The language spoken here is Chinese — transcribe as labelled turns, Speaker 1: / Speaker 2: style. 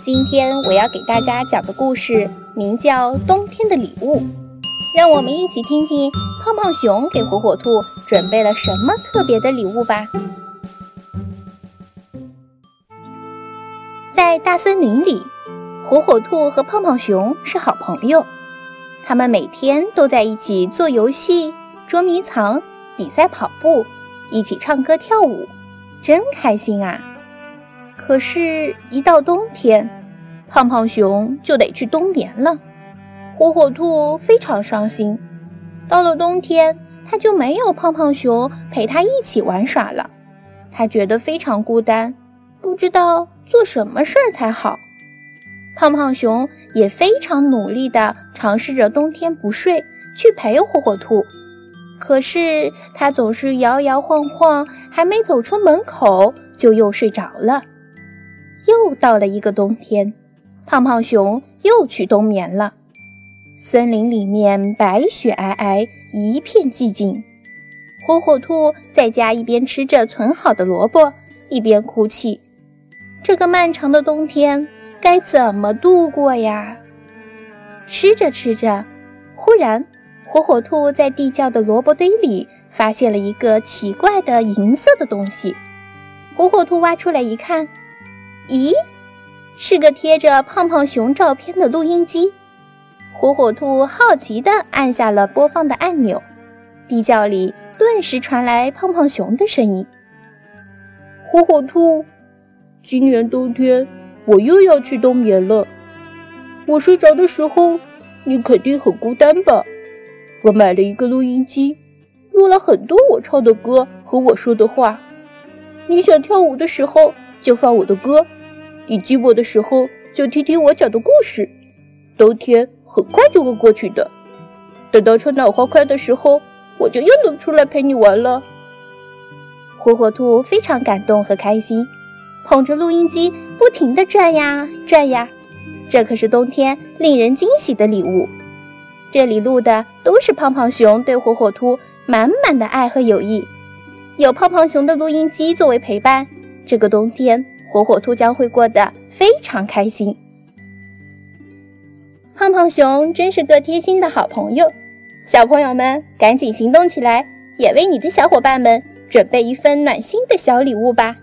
Speaker 1: 今天我要给大家讲的故事名叫《冬天的礼物》，让我们一起听听胖胖熊给火火兔准备了什么特别的礼物吧。在大森林里，火火兔和胖胖熊是好朋友，他们每天都在一起做游戏、捉迷藏、比赛跑步，一起唱歌跳舞。真开心啊！可是，一到冬天，胖胖熊就得去冬眠了。火火兔非常伤心。到了冬天，它就没有胖胖熊陪它一起玩耍了。它觉得非常孤单，不知道做什么事儿才好。胖胖熊也非常努力地尝试着冬天不睡，去陪火火兔。可是它总是摇摇晃晃，还没走出门口就又睡着了。又到了一个冬天，胖胖熊又去冬眠了。森林里面白雪皑皑，一片寂静。火火兔在家一边吃着存好的萝卜，一边哭泣。这个漫长的冬天该怎么度过呀？吃着吃着，忽然。火火兔在地窖的萝卜堆里发现了一个奇怪的银色的东西。火火兔挖出来一看，咦，是个贴着胖胖熊照片的录音机。火火兔好奇地按下了播放的按钮，地窖里顿时传来胖胖熊的声音：“
Speaker 2: 火火兔，今年冬天我又要去冬眠了。我睡着的时候，你肯定很孤单吧？”我买了一个录音机，录了很多我唱的歌和我说的话。你想跳舞的时候就放我的歌，你寂寞的时候就听听我讲的故事。冬天很快就会过去的，等到春暖花开的时候，我就又能出来陪你玩了。
Speaker 1: 火火兔非常感动和开心，捧着录音机不停地转呀转呀。这可是冬天令人惊喜的礼物。这里录的都是胖胖熊对火火兔满满的爱和友谊，有胖胖熊的录音机作为陪伴，这个冬天火火兔将会过得非常开心。胖胖熊真是个贴心的好朋友，小朋友们赶紧行动起来，也为你的小伙伴们准备一份暖心的小礼物吧。